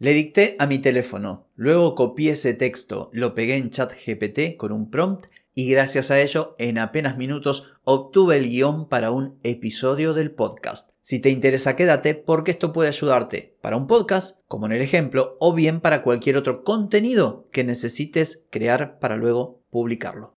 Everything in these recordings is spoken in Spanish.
Le dicté a mi teléfono, luego copié ese texto, lo pegué en ChatGPT con un prompt y gracias a ello en apenas minutos obtuve el guion para un episodio del podcast. Si te interesa quédate porque esto puede ayudarte para un podcast, como en el ejemplo, o bien para cualquier otro contenido que necesites crear para luego publicarlo.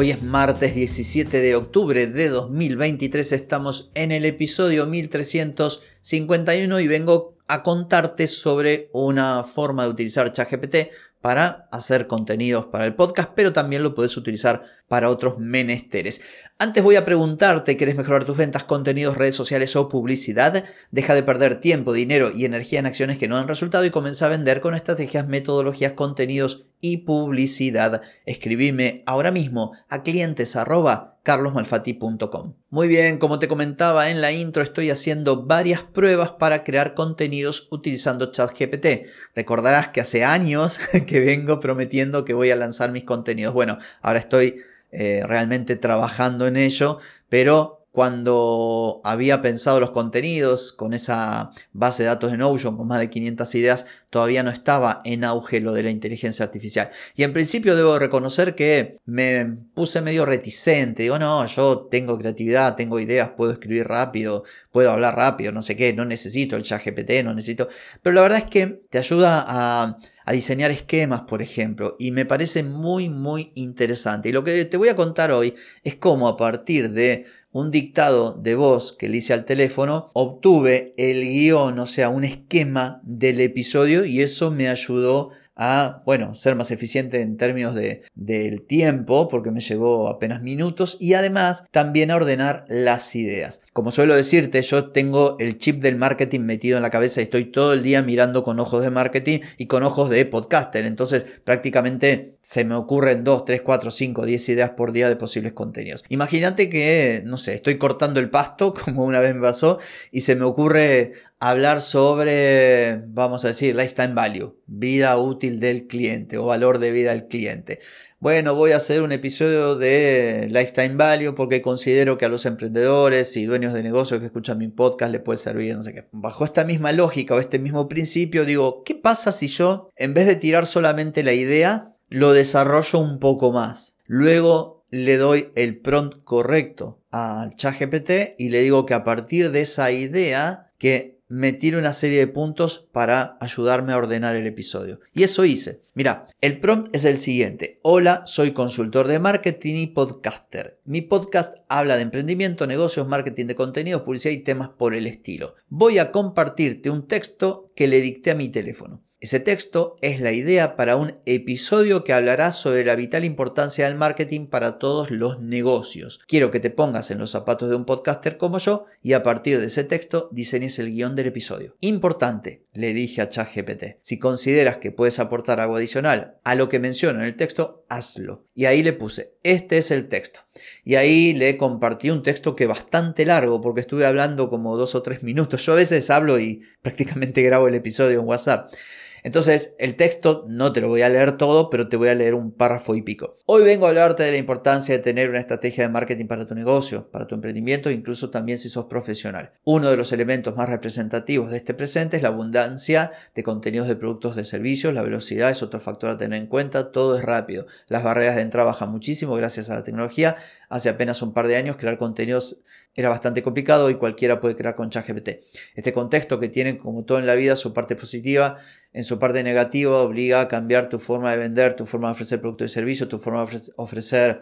Hoy es martes 17 de octubre de 2023, estamos en el episodio 1351 y vengo a contarte sobre una forma de utilizar ChatGPT para hacer contenidos para el podcast, pero también lo puedes utilizar para otros menesteres. Antes voy a preguntarte, ¿quieres mejorar tus ventas, contenidos, redes sociales o publicidad? Deja de perder tiempo, dinero y energía en acciones que no dan resultado y comienza a vender con estrategias, metodologías, contenidos y publicidad. Escribime ahora mismo a clientes carlosmalfati.com. Muy bien, como te comentaba en la intro, estoy haciendo varias pruebas para crear contenidos utilizando ChatGPT. Recordarás que hace años que vengo prometiendo que voy a lanzar mis contenidos. Bueno, ahora estoy eh, realmente trabajando en ello, pero cuando había pensado los contenidos con esa base de datos de Notion con más de 500 ideas, todavía no estaba en auge lo de la inteligencia artificial. Y en principio debo reconocer que me puse medio reticente. Digo, no, yo tengo creatividad, tengo ideas, puedo escribir rápido, puedo hablar rápido, no sé qué, no necesito el chat GPT, no necesito... Pero la verdad es que te ayuda a a diseñar esquemas, por ejemplo, y me parece muy, muy interesante. Y lo que te voy a contar hoy es cómo a partir de un dictado de voz que le hice al teléfono, obtuve el guion, o sea, un esquema del episodio y eso me ayudó a, bueno, ser más eficiente en términos de, del tiempo, porque me llevó apenas minutos, y además también a ordenar las ideas. Como suelo decirte, yo tengo el chip del marketing metido en la cabeza y estoy todo el día mirando con ojos de marketing y con ojos de podcaster. Entonces, prácticamente se me ocurren 2, 3, 4, 5, 10 ideas por día de posibles contenidos. Imagínate que, no sé, estoy cortando el pasto, como una vez me pasó, y se me ocurre hablar sobre, vamos a decir, lifetime value, vida útil del cliente o valor de vida del cliente. Bueno, voy a hacer un episodio de Lifetime Value porque considero que a los emprendedores y dueños de negocios que escuchan mi podcast les puede servir, no sé qué. Bajo esta misma lógica o este mismo principio, digo, ¿qué pasa si yo, en vez de tirar solamente la idea, lo desarrollo un poco más? Luego le doy el prompt correcto al ChatGPT y le digo que a partir de esa idea que me tire una serie de puntos para ayudarme a ordenar el episodio. Y eso hice. Mira, el prompt es el siguiente. Hola, soy consultor de marketing y podcaster. Mi podcast habla de emprendimiento, negocios, marketing de contenidos, publicidad y temas por el estilo. Voy a compartirte un texto que le dicté a mi teléfono. Ese texto es la idea para un episodio que hablará sobre la vital importancia del marketing para todos los negocios. Quiero que te pongas en los zapatos de un podcaster como yo y a partir de ese texto diseñes el guion del episodio. Importante, le dije a ChatGPT. Si consideras que puedes aportar algo adicional a lo que menciono en el texto, hazlo. Y ahí le puse, este es el texto. Y ahí le compartí un texto que bastante largo porque estuve hablando como dos o tres minutos. Yo a veces hablo y prácticamente grabo el episodio en WhatsApp. Entonces, el texto no te lo voy a leer todo, pero te voy a leer un párrafo y pico. Hoy vengo a hablarte de la importancia de tener una estrategia de marketing para tu negocio, para tu emprendimiento, incluso también si sos profesional. Uno de los elementos más representativos de este presente es la abundancia de contenidos de productos de servicios. La velocidad es otro factor a tener en cuenta. Todo es rápido. Las barreras de entrada bajan muchísimo gracias a la tecnología. Hace apenas un par de años crear contenidos era bastante complicado y cualquiera puede crear con ChatGPT. Este contexto que tiene como todo en la vida su parte positiva, en su parte negativa obliga a cambiar tu forma de vender, tu forma de ofrecer producto y servicio, tu forma de ofrecer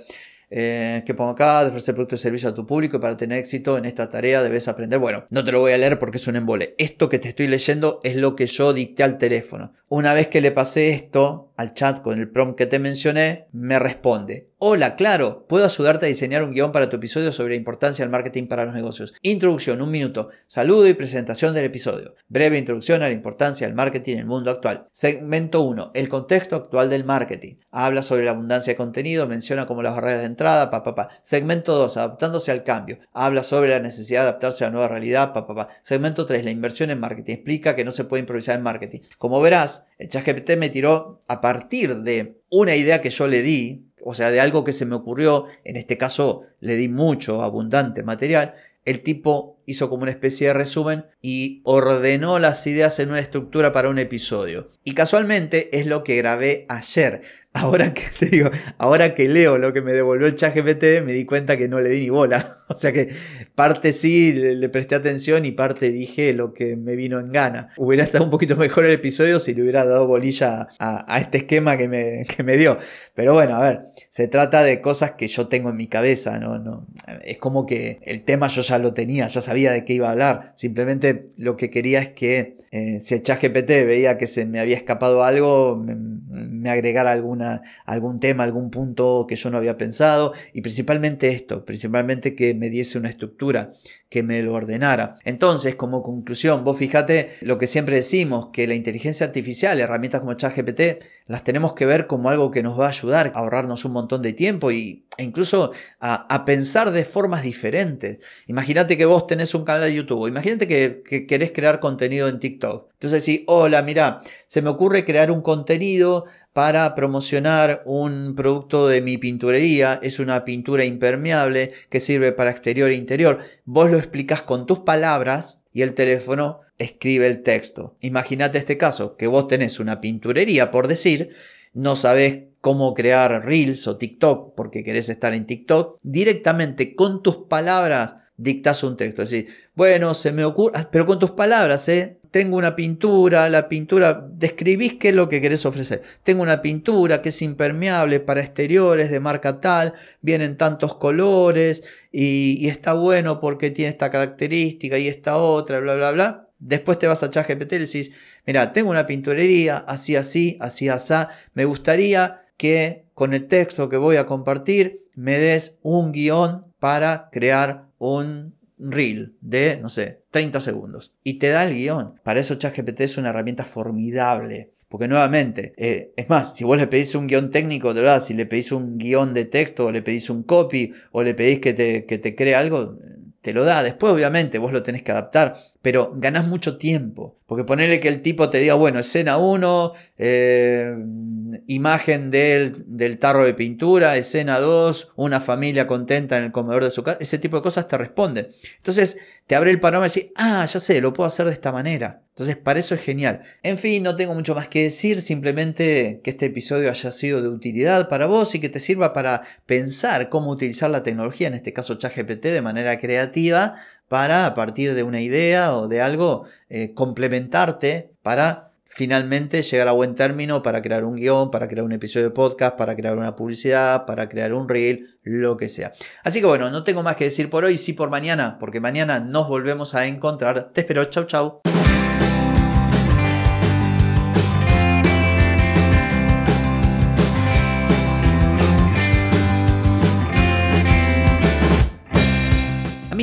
eh, que pongo acá, de ofrecer producto y servicio a tu público y para tener éxito en esta tarea debes aprender. Bueno, no te lo voy a leer porque es un embole. Esto que te estoy leyendo es lo que yo dicté al teléfono. Una vez que le pasé esto al chat con el prompt que te mencioné, me responde, Hola, claro, puedo ayudarte a diseñar un guion para tu episodio sobre la importancia del marketing para los negocios. Introducción, un minuto. Saludo y presentación del episodio. Breve introducción a la importancia del marketing en el mundo actual. Segmento 1. El contexto actual del marketing. Habla sobre la abundancia de contenido, menciona como las barreras de entrada, pa, pa, pa. Segmento 2. Adaptándose al cambio. Habla sobre la necesidad de adaptarse a la nueva realidad, pa, pa, pa. Segmento 3. La inversión en marketing. Explica que no se puede improvisar en marketing. Como verás, el ChatGPT me tiró a partir de una idea que yo le di, o sea, de algo que se me ocurrió, en este caso le di mucho, abundante material, el tipo hizo como una especie de resumen y ordenó las ideas en una estructura para un episodio. Y casualmente es lo que grabé ayer. Ahora que te digo, ahora que leo lo que me devolvió el chat GPT, me di cuenta que no le di ni bola. O sea que parte sí le, presté atención y parte dije lo que me vino en gana. Hubiera estado un poquito mejor el episodio si le hubiera dado bolilla a, este esquema que me, que me, dio. Pero bueno, a ver, se trata de cosas que yo tengo en mi cabeza, ¿no? no es como que el tema yo ya lo tenía, ya sabía de qué iba a hablar. Simplemente lo que quería es que eh, si el chat GPT veía que se me había escapado algo, me, agregara alguna, algún tema, algún punto que yo no había pensado. Y principalmente esto, principalmente que me diese una estructura, que me lo ordenara. Entonces, como conclusión, vos fíjate lo que siempre decimos, que la inteligencia artificial, herramientas como ChatGPT, las tenemos que ver como algo que nos va a ayudar a ahorrarnos un montón de tiempo y, e incluso a, pensar de formas diferentes. Imagínate que vos tenés un canal de YouTube, imagínate que, que querés crear contenido en TikTok. Entonces, si, hola, mira, se me ocurre crear un contenido para promocionar un producto de mi pinturería. Es una pintura impermeable que sirve para exterior e interior. Vos lo explicas con tus palabras y el teléfono escribe el texto. Imagínate este caso, que vos tenés una pinturería, por decir, no sabés cómo crear Reels o TikTok porque querés estar en TikTok, directamente con tus palabras dictas un texto. Es decir, bueno, se me ocurre, ah, pero con tus palabras, ¿eh? tengo una pintura, la pintura, describís qué es lo que querés ofrecer. Tengo una pintura que es impermeable para exteriores de marca tal, vienen tantos colores y, está bueno porque tiene esta característica y esta otra, bla, bla, bla. Después te vas a ChatGPT y decís, mira, tengo una pinturería así, así, así, así. Me gustaría que con el texto que voy a compartir me des un guion para crear un reel de, no sé, 30 segundos. Y te da el guion. Para eso ChatGPT es una herramienta formidable. Porque nuevamente, eh, es más, si vos le pedís un guion técnico, de verdad, si le pedís un guion de texto, o le pedís un copy, o le pedís que te, que te cree algo, te lo da. Después, obviamente, vos lo tenés que adaptar, pero ganás mucho tiempo. Porque ponerle que el tipo te diga, bueno, escena 1, eh, imagen del, del, tarro de pintura, escena 2, una familia contenta en el comedor de su casa, ese tipo de cosas te responden. Entonces te abre el panorama y decís, ah, ya sé, lo puedo hacer de esta manera. Entonces para eso es genial. En fin, no tengo mucho más que decir, simplemente que este episodio haya sido de utilidad para vos y que te sirva para pensar cómo utilizar la tecnología, en este caso ChatGPT, de manera creativa para a partir de una idea o de algo eh, complementarte para finalmente llegar a buen término para crear un guion, para crear un episodio de podcast, para crear una publicidad, para crear un reel, lo que sea. Así que bueno, no tengo más que decir por hoy, sí por mañana, porque mañana nos volvemos a encontrar. Te espero, chau chau.